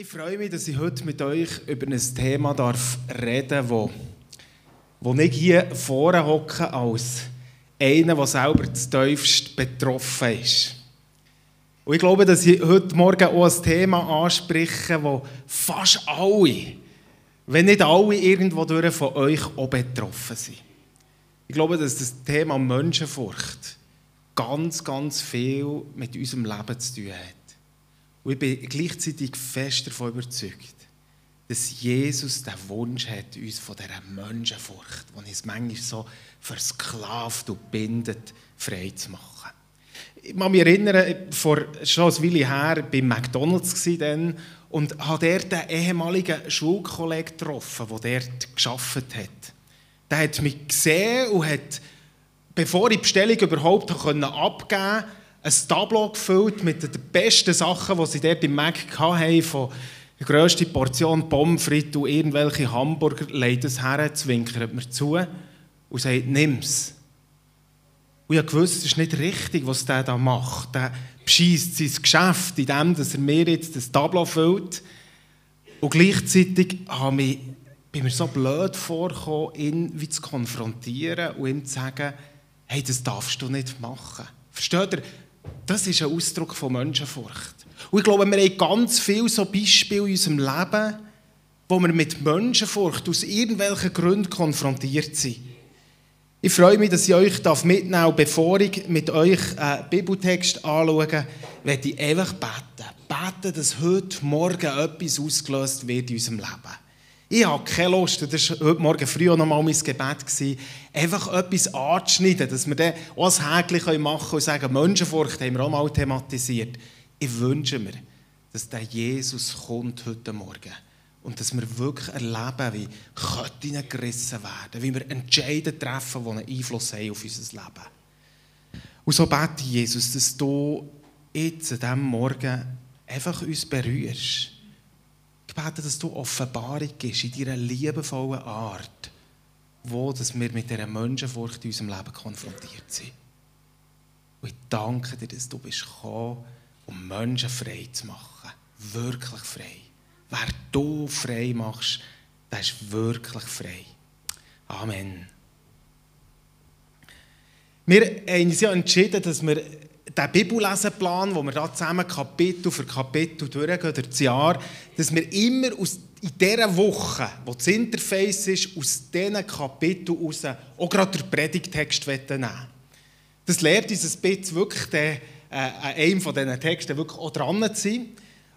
Ich freue mich, dass ich heute mit euch über ein Thema darf reden darf, wo, wo ich hier vorne hocke als einer, der selber zu tiefst betroffen ist. Und ich glaube, dass ich heute Morgen auch ein Thema anspreche, wo fast alle, wenn nicht alle irgendwo durch von euch auch betroffen sind. Ich glaube, dass das Thema Menschenfurcht ganz, ganz viel mit unserem Leben zu tun hat. Und ich bin gleichzeitig fest davon überzeugt, dass Jesus den Wunsch hat, uns von dieser Menschenfurcht, die uns manchmal so versklavt und bindet, frei zu machen. Ich kann mich erinnern, vor schon ein Weile her, bei McDonalds dann, und habe dort einen ehemaligen Schulkollegen getroffen, der dort gearbeitet hat. Der hat mich gesehen und hat, bevor ich die Bestellung überhaupt abgeben konnte, ein Tableau gefüllt mit den besten Sachen, die sie dort im Mac hatten, von der grössten Portion Pommes frites und irgendwelche Hamburger, legt es her, zwinkert mir zu und sagt, nimm's. Und ich wusste, es ist nicht richtig, was der da macht. Der bescheißt sein Geschäft, indem er mir jetzt das Tableau füllt. Und gleichzeitig habe ich, bin mir so blöd vorgekommen, ihn zu konfrontieren und ihm zu sagen, hey, das darfst du nicht machen. Versteht ihr? Das ist ein Ausdruck von Menschenfurcht. Und ich glaube, wir haben ganz viele so Beispiele in unserem Leben, wo wir mit Menschenfurcht aus irgendwelchen Gründen konfrontiert sind. Ich freue mich, dass ich euch mitnehmen darf. Bevor ich mit euch einen Bibeltext anschaue, werde ich einfach beten. Beten, dass heute Morgen etwas ausgelöst wird in unserem Leben. Ich habe keine Lust, das war heute Morgen früh auch noch mal mein Gebet, einfach etwas anzuschneiden, dass wir dann auch ein Häkchen machen können und sagen, Menschenfurcht haben wir auch mal thematisiert. Ich wünsche mir, dass der Jesus kommt heute Morgen und dass wir wirklich erleben, wie Ketten gerissen werden, wie wir Entscheidungen treffen, die einen Einfluss haben auf unser Leben. Und so bete ich, Jesus, dass du jetzt an diesem Morgen einfach uns berührst bete, dass du Offenbarung gibst in deiner liebevollen Art, wo dass wir mit dieser Menschenfurcht in unserem Leben konfrontiert sind. Und ich danke dir, dass du bist gekommen, um Menschen frei zu machen. Wirklich frei. Wer du frei machst, der ist wirklich frei. Amen. Wir haben uns ja entschieden, dass wir der Bibellesenplan, wo wir da zusammen Kapitel für Kapitel durchgehen, durch das Jahr, dass wir immer aus, in dieser Woche, wo das Interface ist, aus diesen Kapiteln heraus auch gerade den Predigtext nehmen Das lehrt uns ein bisschen wirklich, den, äh, an einem von diesen Texten wirklich auch dran zu sein.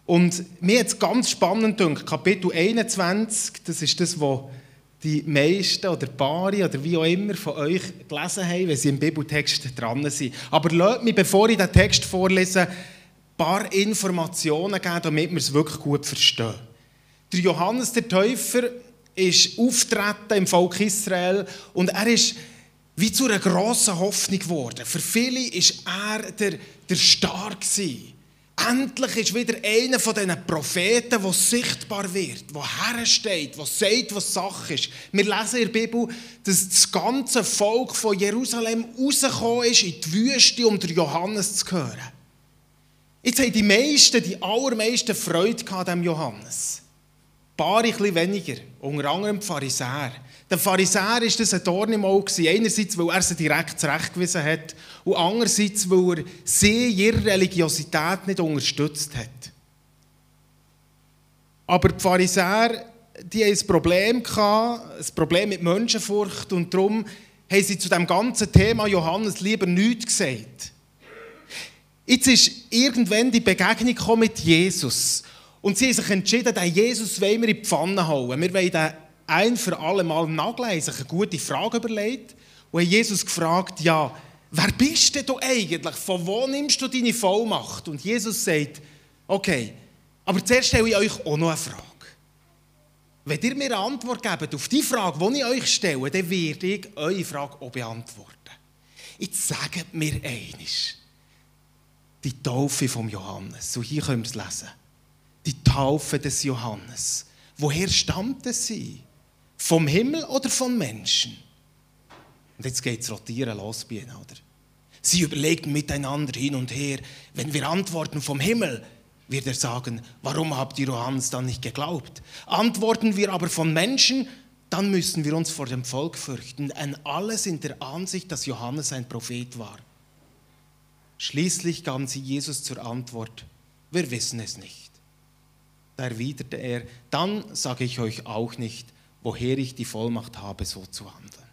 Und mir hat es ganz spannend gedacht, Kapitel 21, das ist das, was die meisten oder Paare oder wie auch immer von euch gelesen haben, wenn sie im Bibeltext dran sind. Aber lasst mich, bevor ich den Text vorlese, ein paar Informationen geben, damit wir es wirklich gut verstehen. Der Johannes der Täufer ist auftreten im Volk Israel und er ist wie zu einer grossen Hoffnung geworden. Für viele war er der, der Star gewesen. Endlich ist wieder einer von diesen Propheten, der sichtbar wird, der hersteht, der sagt, was Sache ist. Wir lesen in der Bibel, dass das ganze Volk von Jerusalem rausgekommen ist in die Wüste, um den Johannes zu hören. Jetzt haben die meisten, die allermeisten Freude an diesem Johannes. Paar ein weniger, unter anderem die Pharisäer. Der Pharisäer war das ein Dorn im Auge. Einerseits, weil er sie direkt zurechtgewiesen hat und andererseits, weil er sie ihre Religiosität nicht unterstützt hat. Aber die Pharisäer die hatten ein Problem, ein Problem mit Menschenfurcht und darum haben sie zu dem ganzen Thema Johannes lieber nichts gesagt. Jetzt ist irgendwann die Begegnung mit Jesus und sie haben sich entschieden, den Jesus wollen wir in die Pfanne hauen. Wir wollen den ein für alle Mal nageln, sich eine gute Frage überlegt und haben Jesus gefragt, ja, wer bist denn du eigentlich? Von wo nimmst du deine Vollmacht? Und Jesus sagt, okay, aber zuerst stelle ich euch auch noch eine Frage. Wenn ihr mir eine Antwort gebt auf die Frage, die ich euch stelle, dann werde ich eure Frage auch beantworten. Jetzt sagt mir eines. Die Taufe vom Johannes. So hier können wir es lesen. Die Taufe des Johannes. Woher stammt es sie? Vom Himmel oder von Menschen? Und jetzt geht es rotieren los bei ihnen, oder? Sie überlegen miteinander hin und her. Wenn wir antworten vom Himmel, wird er sagen, warum habt ihr Johannes dann nicht geglaubt? Antworten wir aber von Menschen, dann müssen wir uns vor dem Volk fürchten, denn alle sind der Ansicht, dass Johannes ein Prophet war. Schließlich gaben sie Jesus zur Antwort, wir wissen es nicht. Erwiderte er, dann sage ich euch auch nicht, woher ich die Vollmacht habe, so zu handeln.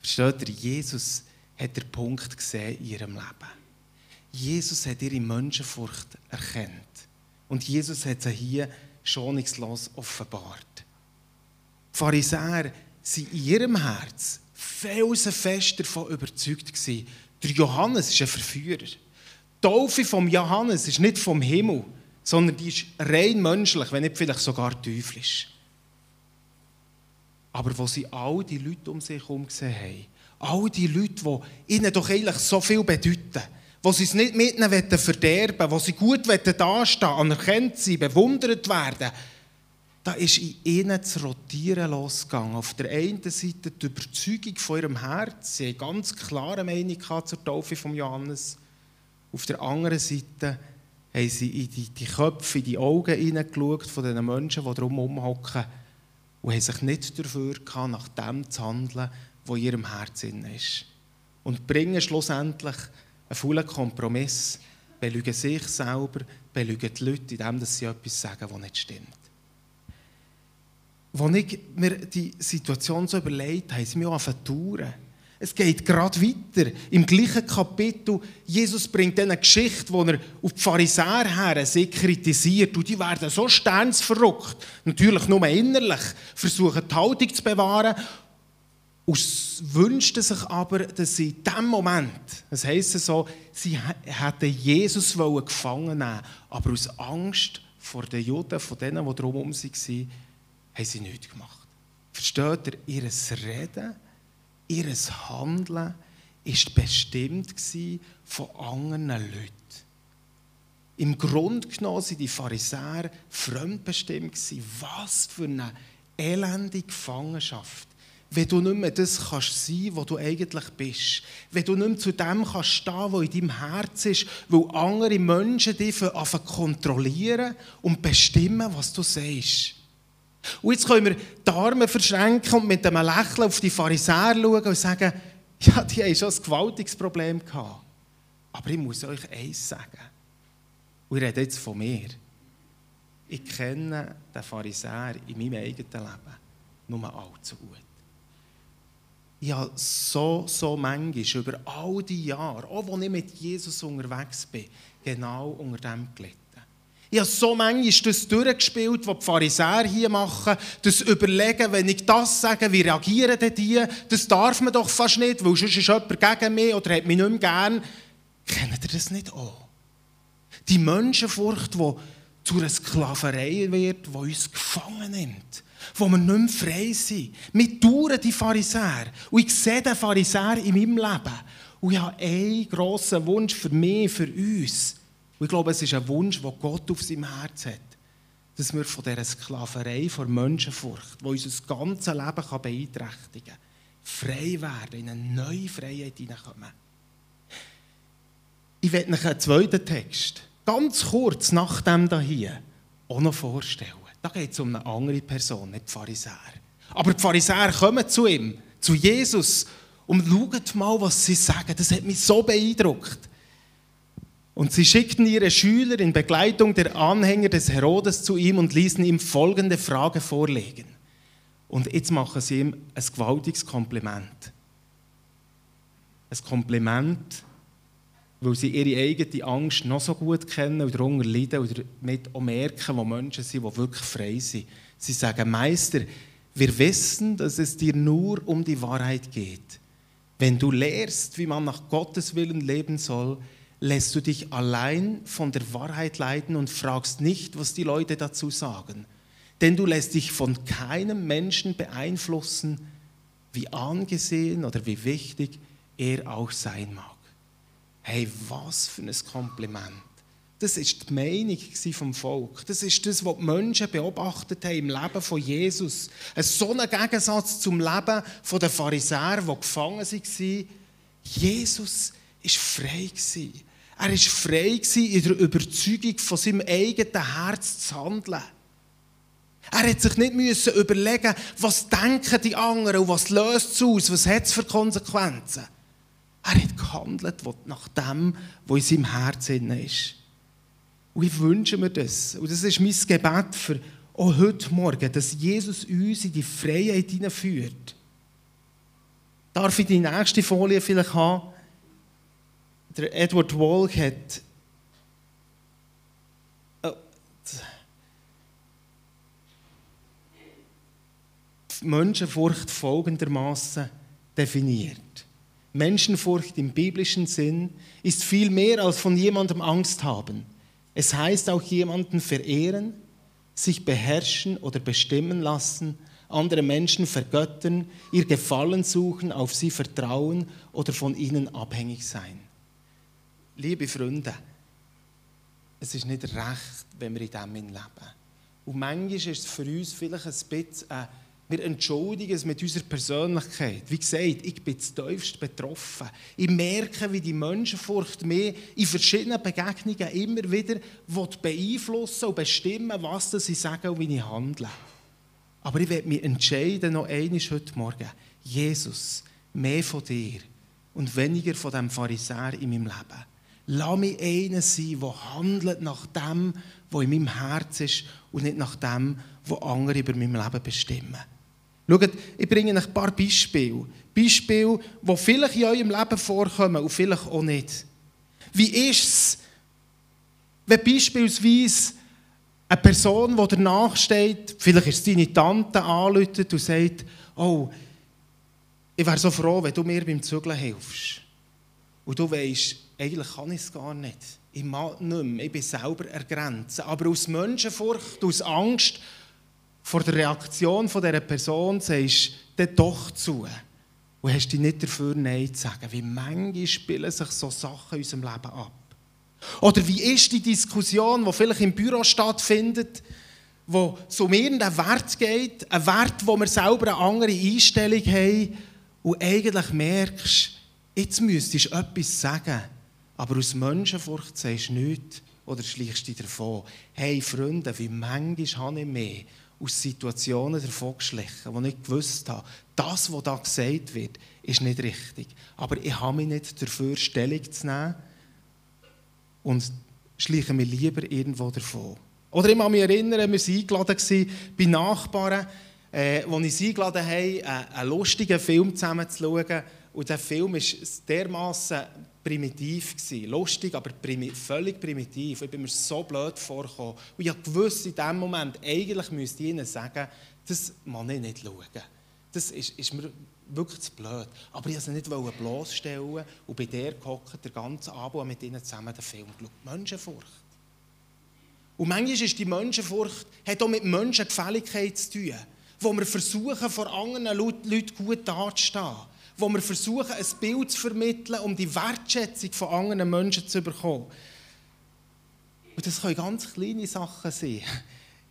Versteht ihr, Jesus hat den Punkt gesehen in ihrem Leben. Jesus hat ihre Menschenfurcht erkannt. Und Jesus hat sie hier schonungslos offenbart. Die Pharisäer waren in ihrem Herz felsenfest davon überzeugt der Johannes ist ein Verführer. Die Taufe vom Johannes ist nicht vom Himmel, sondern die ist rein menschlich, wenn nicht vielleicht sogar teuflisch. Aber wo sie all die Leute um sich herum gesehen haben, all die Leute, die ihnen doch eigentlich so viel bedeuten, wo sie es nicht mit ihnen verderben wo sie gut dastehen anerkannt sein, bewundert werden, da ist in ihnen das Rotieren losgegangen. Auf der einen Seite die Überzeugung von ihrem Herz, sie haben ganz klare Meinung zur Taufe von Johannes. Auf der anderen Seite haben sie in die, die Köpfe, in die Augen hineingeschaut von den Menschen, die drum herumhocken und haben sich nicht dafür gehabt, nach dem zu handeln, was in ihrem Herzen ist. Und bringen schlussendlich einen faulen Kompromiss, belügen sich selber, belügen die Leute, indem sie etwas sagen, was nicht stimmt. Als ich mir die Situation so überlegt habe, sind wir auch Touren. Es geht gerade weiter. Im gleichen Kapitel, Jesus bringt eine Geschichte, wo er auf die Pharisäer her sie kritisiert. Und die werden so sternsverrückt. Natürlich nur innerlich. Versuchen die Haltung zu bewahren. Und wünschten sich aber, dass sie in diesem Moment, das heisst so, sie hätten Jesus gefangen nehmen aber aus Angst vor den Juden, von denen, die drumherum waren, haben sie nichts gemacht. Versteht ihr? Ihr Reden, ihr Handeln war bestimmt von anderen Leuten. Im Grunde genommen waren die Pharisäer fremdbestimmt. Was für eine elende Gefangenschaft. Wenn du nicht mehr das kannst sein, was du eigentlich bist. Wenn du nicht mehr zu dem kannst stehen, was in deinem Herz ist, weil andere Menschen dich kontrollieren und bestimmen, was du sagst. Und jetzt können wir die Arme verschränken und mit einem Lächeln auf die Pharisäer schauen und sagen, ja, die haben schon ein gewaltiges Problem gehabt. Aber ich muss euch eins sagen. Und ich rede jetzt von mir. Ich kenne den Pharisäer in meinem eigenen Leben nur allzu gut. Ich habe so, so manchmal über all die Jahre, auch als ich mit Jesus unterwegs bin, genau unter dem gelitten. Ich habe so manchmal das durchgespielt, was die Pharisäer hier machen, das Überlegen, wenn ich das sage, wie reagieren denn die? Das darf man doch fast nicht, weil sonst ist jemand gegen mich oder hat mich nicht mehr gern. Kennt ihr das nicht auch? Die Menschenfurcht, die zu einer Sklaverei wird, die uns gefangen nimmt, wo wir nicht mehr frei sind. Wir dauern die Pharisäer. Und ich sehe den Pharisäer in meinem Leben. Und ich habe einen grossen Wunsch für mich, für uns. Und ich glaube, es ist ein Wunsch, den Gott auf seinem Herz hat. Dass wir von dieser Sklaverei, von Menschenfurcht, die unser ganzes Leben beeinträchtigen kann, frei werden, in eine neue Freiheit hineinkommen. Ich werde euch einen zweiten Text, ganz kurz nach dem hier, auch noch vorstellen. Da geht es um eine andere Person, nicht die Pharisäer. Aber die Pharisäer kommen zu ihm, zu Jesus, und schauen mal, was sie sagen. Das hat mich so beeindruckt. Und sie schickten ihre Schüler in Begleitung der Anhänger des Herodes zu ihm und ließen ihm folgende Frage vorlegen. Und jetzt machen sie ihm ein gewaltiges Kompliment. Ein Kompliment, weil sie ihre eigene Angst noch so gut kennen und darunter leiden und damit merken, wo Menschen sind, die wirklich frei sind. Sie sagen, Meister, wir wissen, dass es dir nur um die Wahrheit geht. Wenn du lehrst, wie man nach Gottes Willen leben soll, lässt du dich allein von der Wahrheit leiten und fragst nicht, was die Leute dazu sagen. Denn du lässt dich von keinem Menschen beeinflussen, wie angesehen oder wie wichtig er auch sein mag. Hey, was für ein Kompliment. Das ist die Meinung vom Volk. Das ist das, was die Menschen beobachtet haben im Leben von Jesus. Ein so ein Gegensatz zum Leben der Pharisäer, die gefangen waren. Jesus war frei. Er war frei in der Überzeugung von seinem eigenen Herz zu handeln. Er hat sich nicht müssen überlegen, was denken die anderen und was löst es aus, was hat es für Konsequenzen. Er hat gehandelt nach dem, was in seinem Herzen ist. Und ich wünsche mir das. Und das ist mein Gebet für auch heute Morgen, dass Jesus uns in die Freiheit hineinführt. Darf ich die nächste Folie vielleicht haben? Der Edward Walk hat oh, Menschenfurcht folgendermaßen definiert. Menschenfurcht im biblischen Sinn ist viel mehr als von jemandem Angst haben. Es heißt auch jemanden verehren, sich beherrschen oder bestimmen lassen, andere Menschen vergöttern, ihr Gefallen suchen, auf sie vertrauen oder von ihnen abhängig sein. Liebe Freunde, es ist nicht recht, wenn wir in dem leben. Und manchmal ist es für uns vielleicht ein bisschen, äh, wir entschuldigen es mit unserer Persönlichkeit. Wie gesagt, ich bin tiefst betroffen. Ich merke, wie die Menschenfurcht mich in verschiedenen Begegnungen immer wieder beeinflussen und bestimmen, was ich sage und wie ich handle. Aber ich werde mich entscheiden, noch einmal heute Morgen, Jesus, mehr von dir und weniger von dem Pharisäer in meinem Leben. Lass mich einer sein, der handelt nach dem, was in meinem Herz ist und nicht nach dem, was andere über mein Leben bestimmen. Schaut, ich bringe euch ein paar Beispiele. Beispiele, die vielleicht in eurem Leben vorkommen und vielleicht auch nicht. Wie ist es, wenn beispielsweise eine Person, die danach steht, vielleicht ist es deine Tante, anläutet und sagt, oh, ich wäre so froh, wenn du mir beim Zügeln hilfst. Und du weißt, eigentlich kann ich es gar nicht. Ich mag nicht mehr, ich bin selber ergrenzt. Aber aus Menschenfurcht, aus Angst vor der Reaktion von dieser Person sagst du doch zu. Und hast dich nicht dafür Nein zu sagen. Wie manchmal spielen sich so Sachen in unserem Leben ab. Oder wie ist die Diskussion, die vielleicht im Büro stattfindet, wo es um irgendeinen Wert geht, ein Wert, wo wir selber eine andere Einstellung haben und eigentlich merkst, jetzt müsstest du etwas sagen aber aus Menschenfurcht sagst du nichts oder schleichst dich davon. Hey Freunde, wie manchmal habe ich mehr aus Situationen davon geschlichen, wo ich gewusst habe, das, was da gesagt wird, ist nicht richtig. Aber ich habe mich nicht dafür, Stellung zu nehmen und schleiche mich lieber irgendwo davon. Oder ich kann mich erinnern, wir waren eingeladen bei Nachbarn, äh, wo ich sie eingeladen habe, einen lustigen Film zusammen zu schauen. Und der Film ist dermaßen primitiv gewesen. Lustig, aber primi völlig primitiv. Ich bin mir so blöd vorgekommen. Und ich wusste in dem Moment, eigentlich müsste ich ihnen sagen, das kann ich nicht schauen. Das ist, ist mir wirklich zu blöd. Aber ich wollte sie nicht bloßstellen und bei der gehockt, der ganze Abend mit ihnen zusammen den Film geschaut. Menschenfurcht. Und manchmal ist die Menschenfurcht hat auch mit Menschengefälligkeit zu tun, wo wir versuchen, vor anderen Leuten gut dazustehen wo wir versuchen, ein Bild zu vermitteln, um die Wertschätzung von anderen Menschen zu bekommen. Und das können ganz kleine Sachen sein.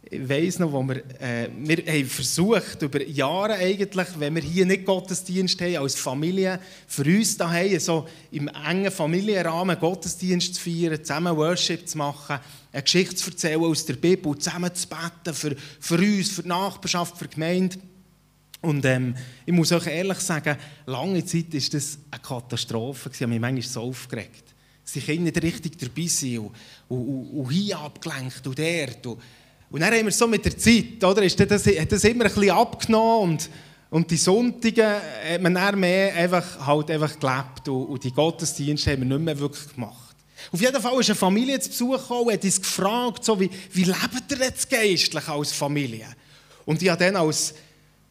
Ich weiss noch, wo wir, äh, wir haben versucht, über Jahre eigentlich, wenn wir hier nicht Gottesdienst haben, als Familie, für uns daheim so im engen Familienrahmen Gottesdienst zu feiern, zusammen Worship zu machen, eine Geschichte zu erzählen aus der Bibel, zusammen zu beten für, für uns, für die Nachbarschaft, für die Gemeinde. Und ähm, ich muss euch ehrlich sagen, lange Zeit war das eine Katastrophe. Ich habe mich manchmal so aufgeregt. Sie können nicht richtig dabei sein und, und, und hier abgelenkt und dort. Und, und dann haben wir so mit der Zeit, oder, ist das, hat das immer ein bisschen abgenommen und, und die Sonntage hat man dann mehr einfach, halt einfach gelebt und, und die Gottesdienste haben wir nicht mehr wirklich gemacht. Auf jeden Fall ist eine Familie zu Besuch gekommen und hat uns gefragt, so, wie, wie lebt ihr jetzt geistlich als Familie? Und ich habe dann als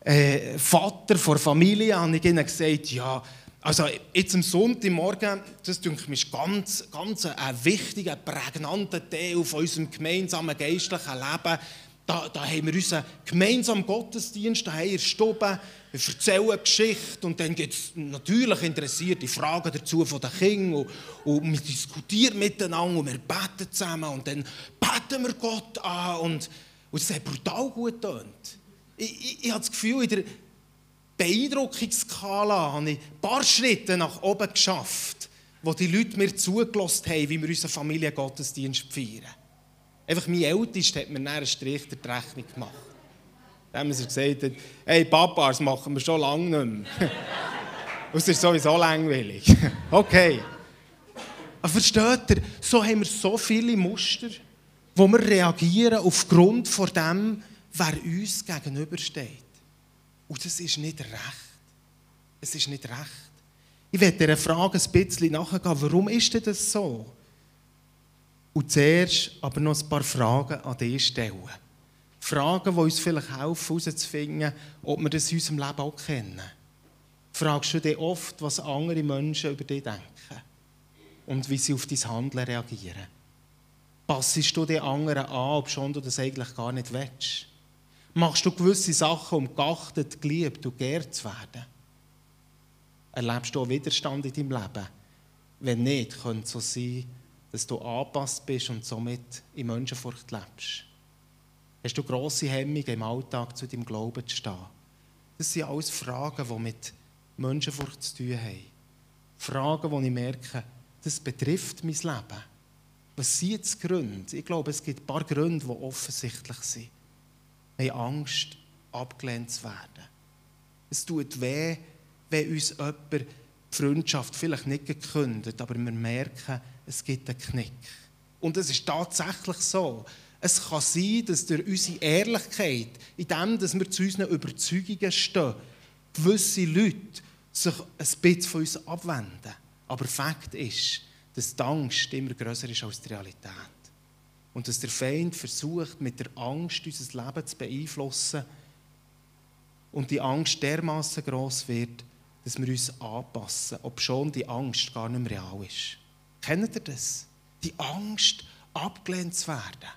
äh, Vater vor Familie, habe ich ihnen gesagt, ja, also jetzt am Sonntagmorgen, das denke ich, ist ganz, ganz ein wichtiger, prägnanter Teil von unserem gemeinsamen geistlichen Leben. Da, da haben wir unseren gemeinsamen Gottesdienst, da haben wir Stube, wir erzählen Geschichte und dann gibt es natürlich interessierte Fragen dazu von den Kindern und, und wir diskutieren miteinander und wir beten zusammen und dann beten wir Gott an und, und es hat brutal gut getönt. Ich, ich, ich habe das Gefühl, in der Beeindruckungsskala habe ich ein paar Schritte nach oben geschafft. wo die Leute mir zugelassen haben, wie wir unseren Familiengottesdienst feiern. Einfach mein Ältester hat mir dann einen Strich der Rechnung gemacht. Dann haben sie gesagt, hey Papa, das machen wir schon lange nicht mehr. es ist sowieso langweilig. okay. Aber versteht ihr, so haben wir so viele Muster, wo wir reagieren aufgrund von dem, wer uns gegenübersteht. Und das ist nicht recht. Es ist nicht recht. Ich werde dieser Frage ein bisschen nachgehen, warum ist denn das so? Und zuerst aber noch ein paar Fragen an dich stellen. Fragen, die uns vielleicht helfen, herauszufinden, ob wir das in unserem Leben auch kennen. Fragst du dich oft, was andere Menschen über dich denken und wie sie auf dein Handeln reagieren? Passest du den anderen an, ob schon du das eigentlich gar nicht willst? Machst du gewisse Sachen, um geachtet, geliebt und geehrt zu werden? Erlebst du auch Widerstand in deinem Leben? Wenn nicht, könnte es so sein, dass du angepasst bist und somit in Menschenfurcht lebst. Hast du grosse Hemmungen im Alltag zu deinem Glauben zu stehen? Das sind alles Fragen, die mit Menschenfurcht zu tun haben. Fragen, wo ich merke, das betrifft mein Leben. Was sind die Gründe? Ich glaube, es gibt ein paar Gründe, die offensichtlich sind. Haben Angst, abgelehnt zu werden. Es tut weh, wenn uns jemand die Freundschaft vielleicht nicht gekündigt, aber wir merken, es gibt einen Knick. Und es ist tatsächlich so. Es kann sein, dass durch unsere Ehrlichkeit, in dem, dass wir zu unseren Überzeugungen stehen, gewisse Leute sich ein bisschen von uns abwenden. Aber Fakt ist, dass die Angst immer größer ist als die Realität. Und dass der Feind versucht, mit der Angst unser Leben zu beeinflussen und die Angst dermaßen groß wird, dass wir uns anpassen, ob schon die Angst gar nicht mehr real ist. Kennt ihr das? Die Angst, abgelehnt zu werden.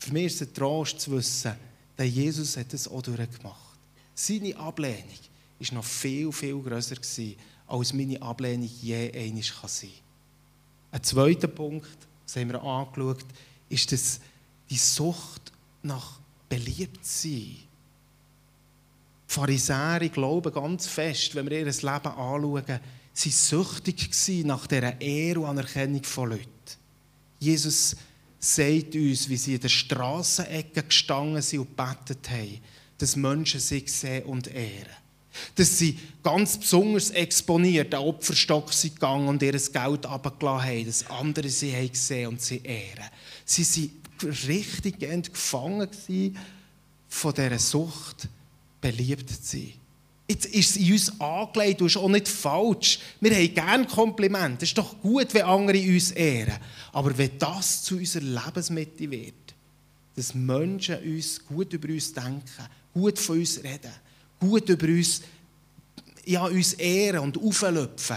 Für mich ist es ein Trost zu wissen, dass Jesus hat das auch durchgemacht. Seine Ablehnung war noch viel, viel grösser, als meine Ablehnung je kann sein kann. Ein zweiter Punkt, das haben wir angeschaut, ist das die Sucht nach Beliebtsein. Pharisäer glauben ganz fest, wenn wir ihr Leben anschauen, sie süchtig nach dieser Ehre und Anerkennung von Leuten. Jesus sagt uns, wie sie in der Strassenecke gestanden sind und gebetet haben, dass Menschen sie sehen und ehren. Dass sie ganz besonders exponiert an Opferstock sind gegangen und ihr Geld abgelassen haben, dass andere sie haben gesehen und sie ehren. Sie waren richtig gefangen von dieser Sucht, beliebt zu sein. Jetzt ist es in uns angelegt, du ist auch nicht falsch. Wir haben gerne Komplimente. Es ist doch gut, wenn andere uns ehren. Aber wenn das zu unserer Lebensmitte wird, dass Menschen uns gut über uns denken, gut von uns reden, gut über uns, ja, uns ehren und auflöpfen,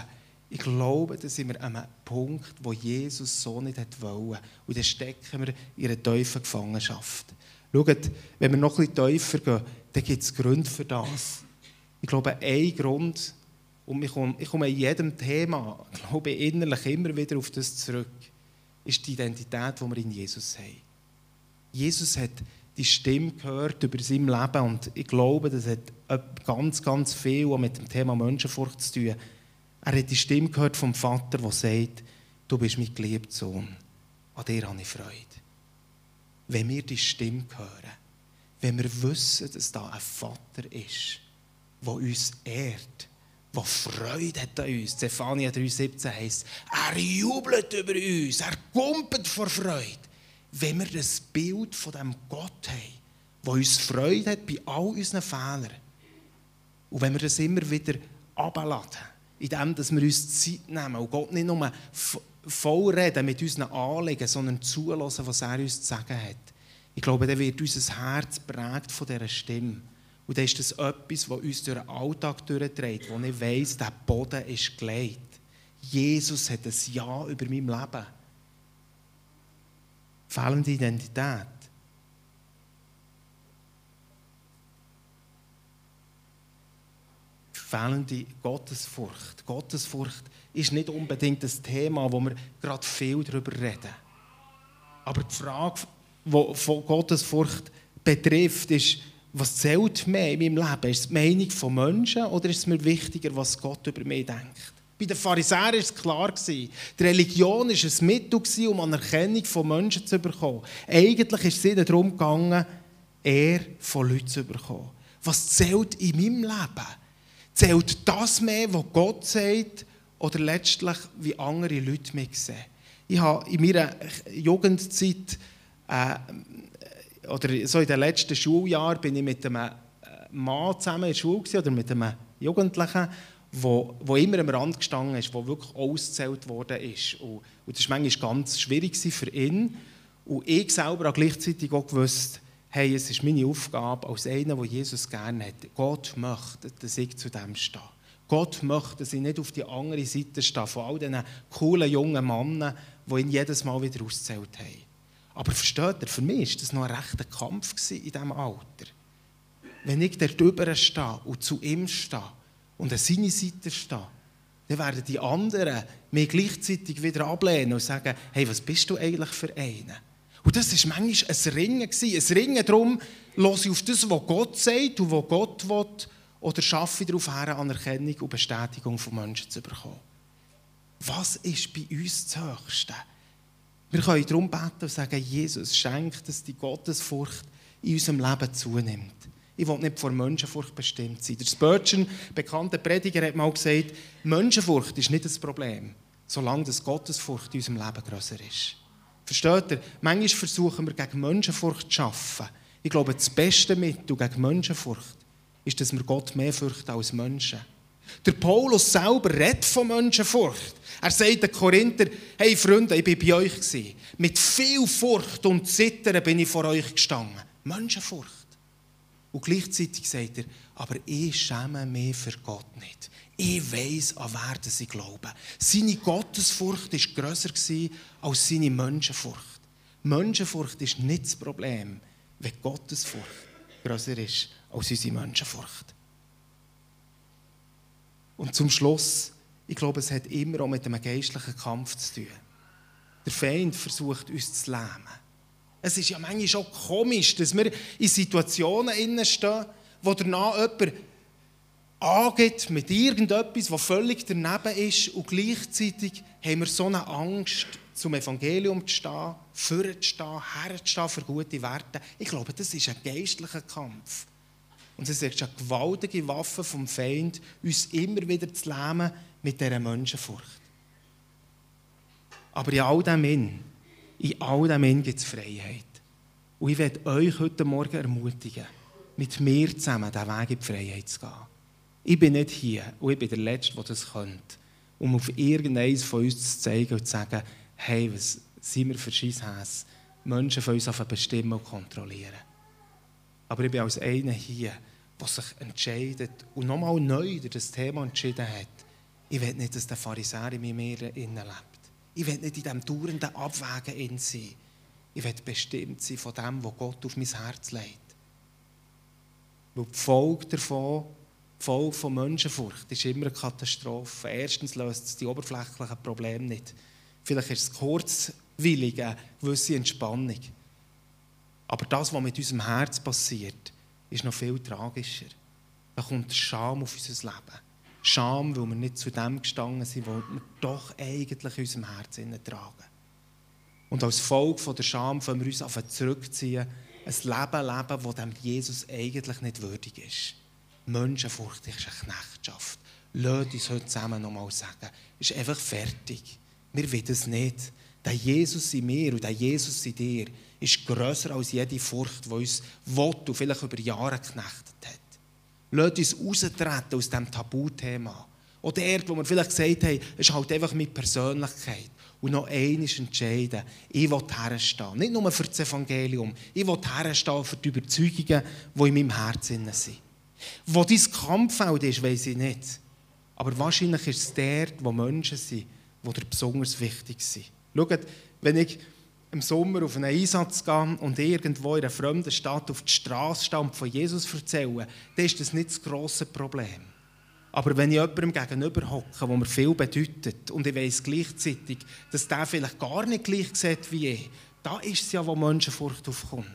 ich glaube, da sind wir an einem Punkt, wo Jesus so nicht wollte. Und dann stecken wir in einer tiefen Gefangenschaft. Schaut, wenn wir noch ein bisschen tiefer gehen, dann gibt es Gründe für das. Ich glaube, ein Grund, und ich komme, ich komme in jedem Thema, glaube ich, innerlich immer wieder auf das zurück, ist die Identität, die wir in Jesus haben. Jesus hat die Stimme gehört über sein Leben und ich glaube, das hat ganz, ganz viel mit dem Thema Menschenfurcht zu tun. Er hat die Stimme gehört vom Vater, der sagt, du bist mein geliebter Sohn, an dir habe ich Freude. Wenn wir die Stimme hören, wenn wir wissen, dass da ein Vater ist, der uns ehrt, der Freude hat an uns. Zephania 3,17 heisst, er jubelt über uns, er kumpelt vor Freude. Wenn wir das Bild von dem Gott haben, der uns Freude hat bei all unseren Fehlern, und wenn wir das immer wieder abladen, indem wir uns Zeit nehmen und Gott nicht nur voll reden mit unseren Anliegen, sondern zulassen, was er uns zu sagen hat, ich glaube, dann wird unser Herz prägt von dieser Stimme. Und dann ist das etwas, das uns durch den Alltag durchträgt, wo ich weiss, der Boden ist gelegt. Jesus hat ein Ja über mein Leben. Fehlende Identität. Fehlende Gottesfurcht. Gottesfurcht ist nicht unbedingt das Thema, wo wir gerade viel darüber reden. Aber die Frage, die von Gottesfurcht betrifft, ist, was zählt mehr in meinem Leben? Ist es die Meinung von Menschen oder ist es mir wichtiger, was Gott über mich denkt? Bei den Pharisäern war es klar. Die Religion war ein Mittel, um Anerkennung von Menschen zu bekommen. Eigentlich ist es ihnen darum gegangen, Ehre von Leuten zu bekommen. Was zählt in meinem Leben? Zählt das mehr, was Gott sagt, oder letztlich, wie andere Leute mich sehen? Ich habe in meiner Jugendzeit, äh, oder so in den letzten Schuljahren, bin ich mit einem Mann zusammen in der Schule oder mit einem Jugendlichen, wo, wo immer am Rand gestanden ist, wo wirklich ausgezählt worden ist. Und, und das war manchmal ganz schwierig für ihn. Und ich selber habe gleichzeitig auch gewusst, hey, es ist meine Aufgabe als einer, der Jesus gerne hat. Gott möchte, dass ich zu dem stehe. Gott möchte, dass ich nicht auf die andere Seite stehe, von all diesen coolen jungen Männern, die ihn jedes Mal wieder ausgezählt haben. Aber versteht ihr, für mich war das noch ein rechter Kampf in diesem Alter. Wenn ich dort drüber stehe und zu ihm stehe und an seine Seite stehe, dann werden die anderen mich gleichzeitig wieder ablehnen und sagen, hey, was bist du eigentlich für einen? Und das war manchmal ein Ringen. Ein Ringen darum, höre ich auf das, was Gott sagt und was Gott will, oder schaffe ich darauf her, Anerkennung und Bestätigung von Menschen zu bekommen. Was ist bei uns das Höchste? Wir können darum beten und sagen, Jesus, schenkt, dass die Gottesfurcht in unserem Leben zunimmt. Ich will nicht vor Menschenfurcht bestimmt sein. Der Spurgeon, bekannter Prediger, hat mal gesagt, Menschenfurcht ist nicht das Problem, solange das Gottesfurcht in unserem Leben größer ist. Versteht ihr? Manchmal versuchen wir gegen Menschenfurcht zu arbeiten. Ich glaube, das beste Mittel gegen Menschenfurcht ist, dass wir Gott mehr fürchten als Menschen. Der Paulus selber redet von Menschenfurcht. Er sagt den Korinther, hey Freunde, ich war bei euch. Mit viel Furcht und Zittern bin ich vor euch gestanden. Menschenfurcht. Und gleichzeitig sagt er, aber ich schäme mich für Gott nicht. Ich weiß, an wer ich glaube. Seine Gottesfurcht war grösser als seine Menschenfurcht. Menschenfurcht ist nicht das Problem, wenn Gottesfurcht grösser ist als unsere Menschenfurcht. Und zum Schluss, ich glaube, es hat immer auch mit einem geistlichen Kampf zu tun. Der Feind versucht, uns zu lähmen. Es ist ja manchmal schon komisch, dass wir in Situationen stehen, wo danach jemand angeht mit irgendetwas, was völlig daneben ist und gleichzeitig haben wir so eine Angst, zum Evangelium zu stehen, für zu stehen, herzustehen für gute Werte. Ich glaube, das ist ein geistlicher Kampf. Und es ist eine gewaltige Waffe vom Feind, uns immer wieder zu lähmen mit dieser Menschenfurcht. Aber in all dem in all dem gibt es Freiheit. Und ich werde euch heute Morgen ermutigen, mit mir zusammen diesen Weg in die Freiheit zu gehen. Ich bin nicht hier und ich bin der Letzte, der das könnte, um auf irgendeines von uns zu zeigen und zu sagen, hey, was sind wir für Scheisshäs, Menschen von uns bestimmen und kontrollieren. Aber ich bin als einer hier, der sich entscheidet und nochmal neu das Thema entschieden hat. Ich will nicht, dass der Pharisäer in mir lebt. Ich will nicht in diesem dauernden Abwägen in sein. Ich will bestimmt sein von dem, was Gott auf mein Herz legt. Weil die Folge davon, die Folge von Menschenfurcht, ist immer eine Katastrophe. Erstens löst es die oberflächlichen Probleme nicht. Vielleicht ist es kurzwillig, eine gewisse Entspannung. Aber das, was mit unserem Herz passiert, ist noch viel tragischer. Da kommt Scham auf unser Leben. Scham, weil wir nicht zu dem gestanden sind, was wir doch eigentlich in unserem Herzen tragen. Und als Folge von der Scham können wir uns auf zurückziehen, ein Leben leben, das dem Jesus eigentlich nicht würdig ist. Menschenfurcht ist eine Knechtschaft. Lasst uns heute zusammen nochmal sagen, ist einfach fertig. Wir wollen es nicht. Der Jesus in mir und der Jesus in dir ist grösser als jede Furcht, die uns will und vielleicht über Jahre geknechtet hat. Lasst uns raustreten aus diesem Tabuthema. Oder dort, wo wir vielleicht gesagt haben, es ist halt einfach mit Persönlichkeit. Und noch eines entscheiden, ich will herstehen. Nicht nur für das Evangelium, ich will herstehen für die Überzeugungen, die in meinem Herzen sind. Wo dein Kampffeld ist, weiß ich nicht. Aber wahrscheinlich ist es dort, wo Menschen sind, die dir besonders wichtig sind. Schaut, wenn ich im Sommer auf einen Einsatz gehe und irgendwo in einer fremden Stadt auf die Straße stehe und von Jesus erzähle, dann ist das nicht das grosse Problem. Aber wenn ich jemandem gegenüber hocke, der mir viel bedeutet, und ich weiß gleichzeitig, dass der vielleicht gar nicht gleich sieht wie ich, da ist es ja, wo Menschenfurcht aufkommt.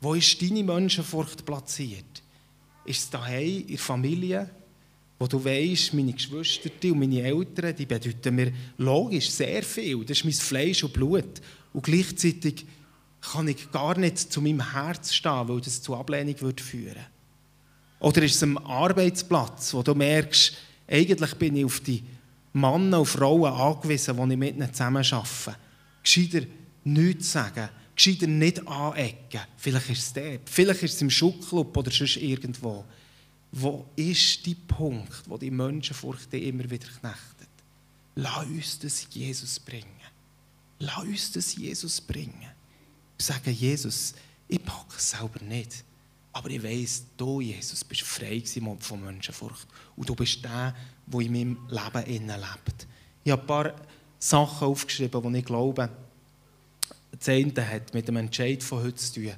Wo ist deine Menschenfurcht platziert? Ist es daheim, in der Familie? wo du weißt, meine Geschwister und meine Eltern, die bedeuten mir logisch sehr viel. Das ist mein Fleisch und Blut. Und gleichzeitig kann ich gar nicht zu meinem Herz stehen, weil das zu Ablehnung würde führen Oder ist es am Arbeitsplatz, wo du merkst, eigentlich bin ich auf die Männer und Frauen angewiesen, die ich mit ihnen zusammen arbeite. Gescheiter nichts sagen, gescheiter nicht anecken. Vielleicht ist es dort, vielleicht ist es im Schuhclub oder sonst irgendwo. Wo ist der Punkt, wo die Menschenfurcht immer wieder knechtet? Lass uns das Jesus bringen. Lass uns das Jesus bringen. Sagen, Jesus, ich packe es selber nicht. Aber ich weiss, du, Jesus, bist frei von Menschenfurcht. Und du bist der, der in meinem Leben innen lebt. Ich habe ein paar Sachen aufgeschrieben, die ich glaube, das eine hat mit dem Entscheid von heute zu tun.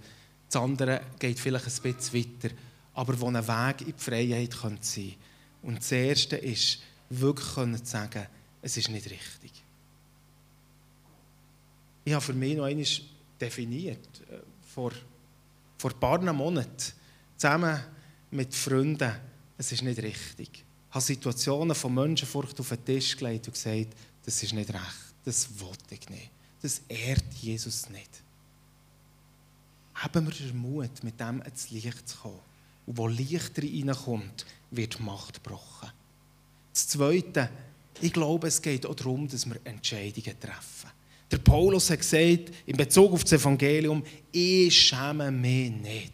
Das andere geht vielleicht ein bisschen weiter, aber wo ein Weg in die Freiheit sein könnte. Und das erste ist, wirklich zu sagen, es ist nicht richtig. Ich habe für mich noch einmal definiert, äh, vor, vor ein paar Monaten, zusammen mit Freunden, es ist nicht richtig. Ich habe Situationen von Menschenfurcht auf den Tisch gelegt und gesagt, das ist nicht recht, das wollte ich nicht. Das ehrt Jesus nicht. Haben wir den Mut, mit dem ins Licht zu kommen. Und wo Licht reinkommt, wird Macht gebrochen. Das Zweite, ich glaube, es geht auch darum, dass wir Entscheidungen treffen. Der Paulus hat gesagt, in Bezug auf das Evangelium, ich schäme mich nicht.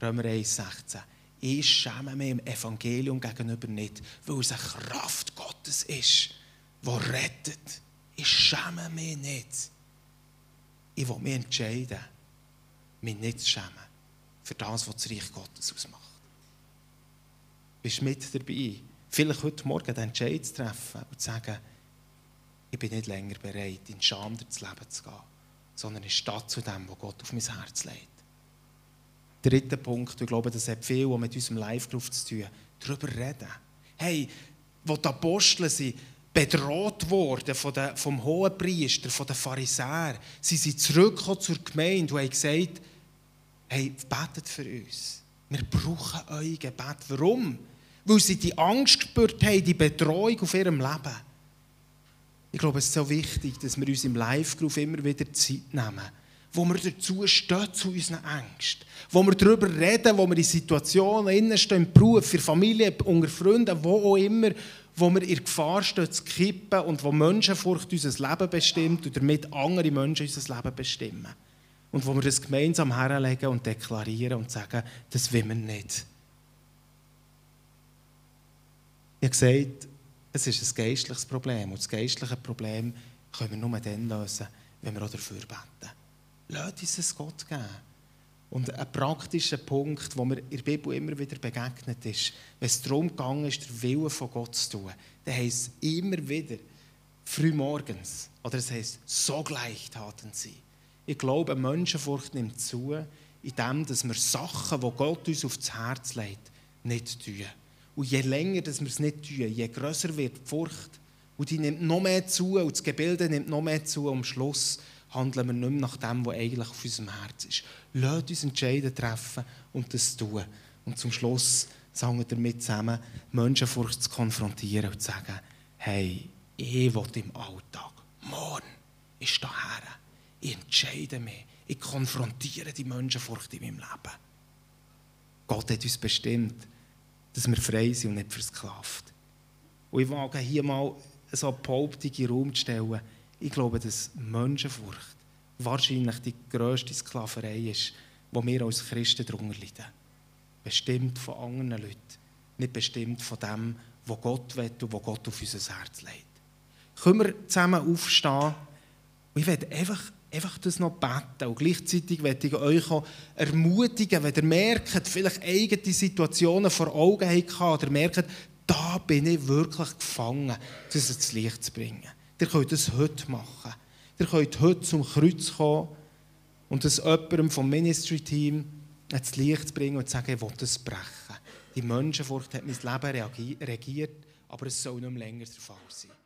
Römer 1, 16. Ich schäme mich im Evangelium gegenüber nicht, weil es eine Kraft Gottes ist, die rettet. Ich schäme mich nicht. Ich will mich entscheiden, mich nicht zu schämen für das, was das Reich Gottes ausmacht. Bist du mit dabei? Vielleicht heute Morgen den Entscheid zu treffen und zu sagen, ich bin nicht länger bereit, in Scham durchs Leben zu gehen, sondern in Stadt zu dem, was Gott auf mein Herz legt. Dritter Punkt, ich glaube, das hat viel mit unserem Live-Group zu tun, darüber reden. Hey, wo die Apostel sind, bedroht worden von der, vom Hohenpriester, von den Pharisäern. Sie sind zurückgekommen zur Gemeinde und haben gesagt, hey, betet für uns. Wir brauchen euer Gebet. Warum? Weil sie die Angst gespürt haben, die Betreuung auf ihrem Leben. Ich glaube, es ist so wichtig, dass wir uns im Live-Group immer wieder Zeit nehmen, wo wir dazu stehen zu unseren Ängsten, wo wir darüber reden, wo wir in Situationen innenstehen, im Beruf, für Familie, unter Freunden, wo auch immer, wo wir in Gefahr stehen zu kippen und wo Menschenfurcht unser Leben bestimmt und damit andere Menschen unser Leben bestimmen. Und wo wir das gemeinsam herlegen und deklarieren und sagen, das will wir nicht. Ich habe gesagt, es ist ein geistliches Problem. Und das geistliche Problem können wir nur dann lösen, wenn wir auch dafür beten. Lass uns es Gott geben. Und ein praktischer Punkt, der mir in der Bibel immer wieder begegnet ist, wenn es darum ging, den Willen von Gott zu tun, dann heisst es immer wieder, früh morgens, oder es heisst, sogleich taten sie. Ich glaube, Menschenfurcht nimmt zu, indem dass wir Sachen, die Gott uns aufs Herz legt, nicht tun. Und je länger dass wir es nicht tun, je grösser wird die Furcht. Und die nimmt noch mehr zu und das Gebilde nimmt noch mehr zu. Und am Schluss handeln wir nicht mehr nach dem, was eigentlich auf unserem Herz ist. Lasst uns Entscheidungen treffen und das tun. Und zum Schluss sagen wir damit zusammen, Menschenfurcht zu konfrontieren und zu sagen, hey, ich will im Alltag, morgen ist daher. Ich entscheide mich. Ich konfrontiere die Menschenfurcht in meinem Leben. Gott hat uns bestimmt, dass wir frei sind und nicht versklavt. Und ich wage hier mal so eine Behauptung in Raum zu stellen. Ich glaube, dass Menschenfurcht wahrscheinlich die grösste Sklaverei ist, wo wir als Christen darunter leiden. Bestimmt von anderen Leuten, nicht bestimmt von dem, was Gott will und was Gott auf unser Herz legt. Können wir zusammen aufstehen? Und ich werde einfach, einfach das noch beten. Und gleichzeitig werde ich euch auch ermutigen, wenn ihr merkt, vielleicht eigene Situationen vor Augen habt oder merkt, da bin ich wirklich gefangen, das ins Licht zu bringen. Ihr könnt das heute machen. Ihr könnt heute zum Kreuz kommen und das jemandem vom Ministry-Team ins Licht bringen und sagen, ich will das brechen. Die Menschenfurcht hat mein Leben regiert, aber es soll nicht mehr länger der Fall sein.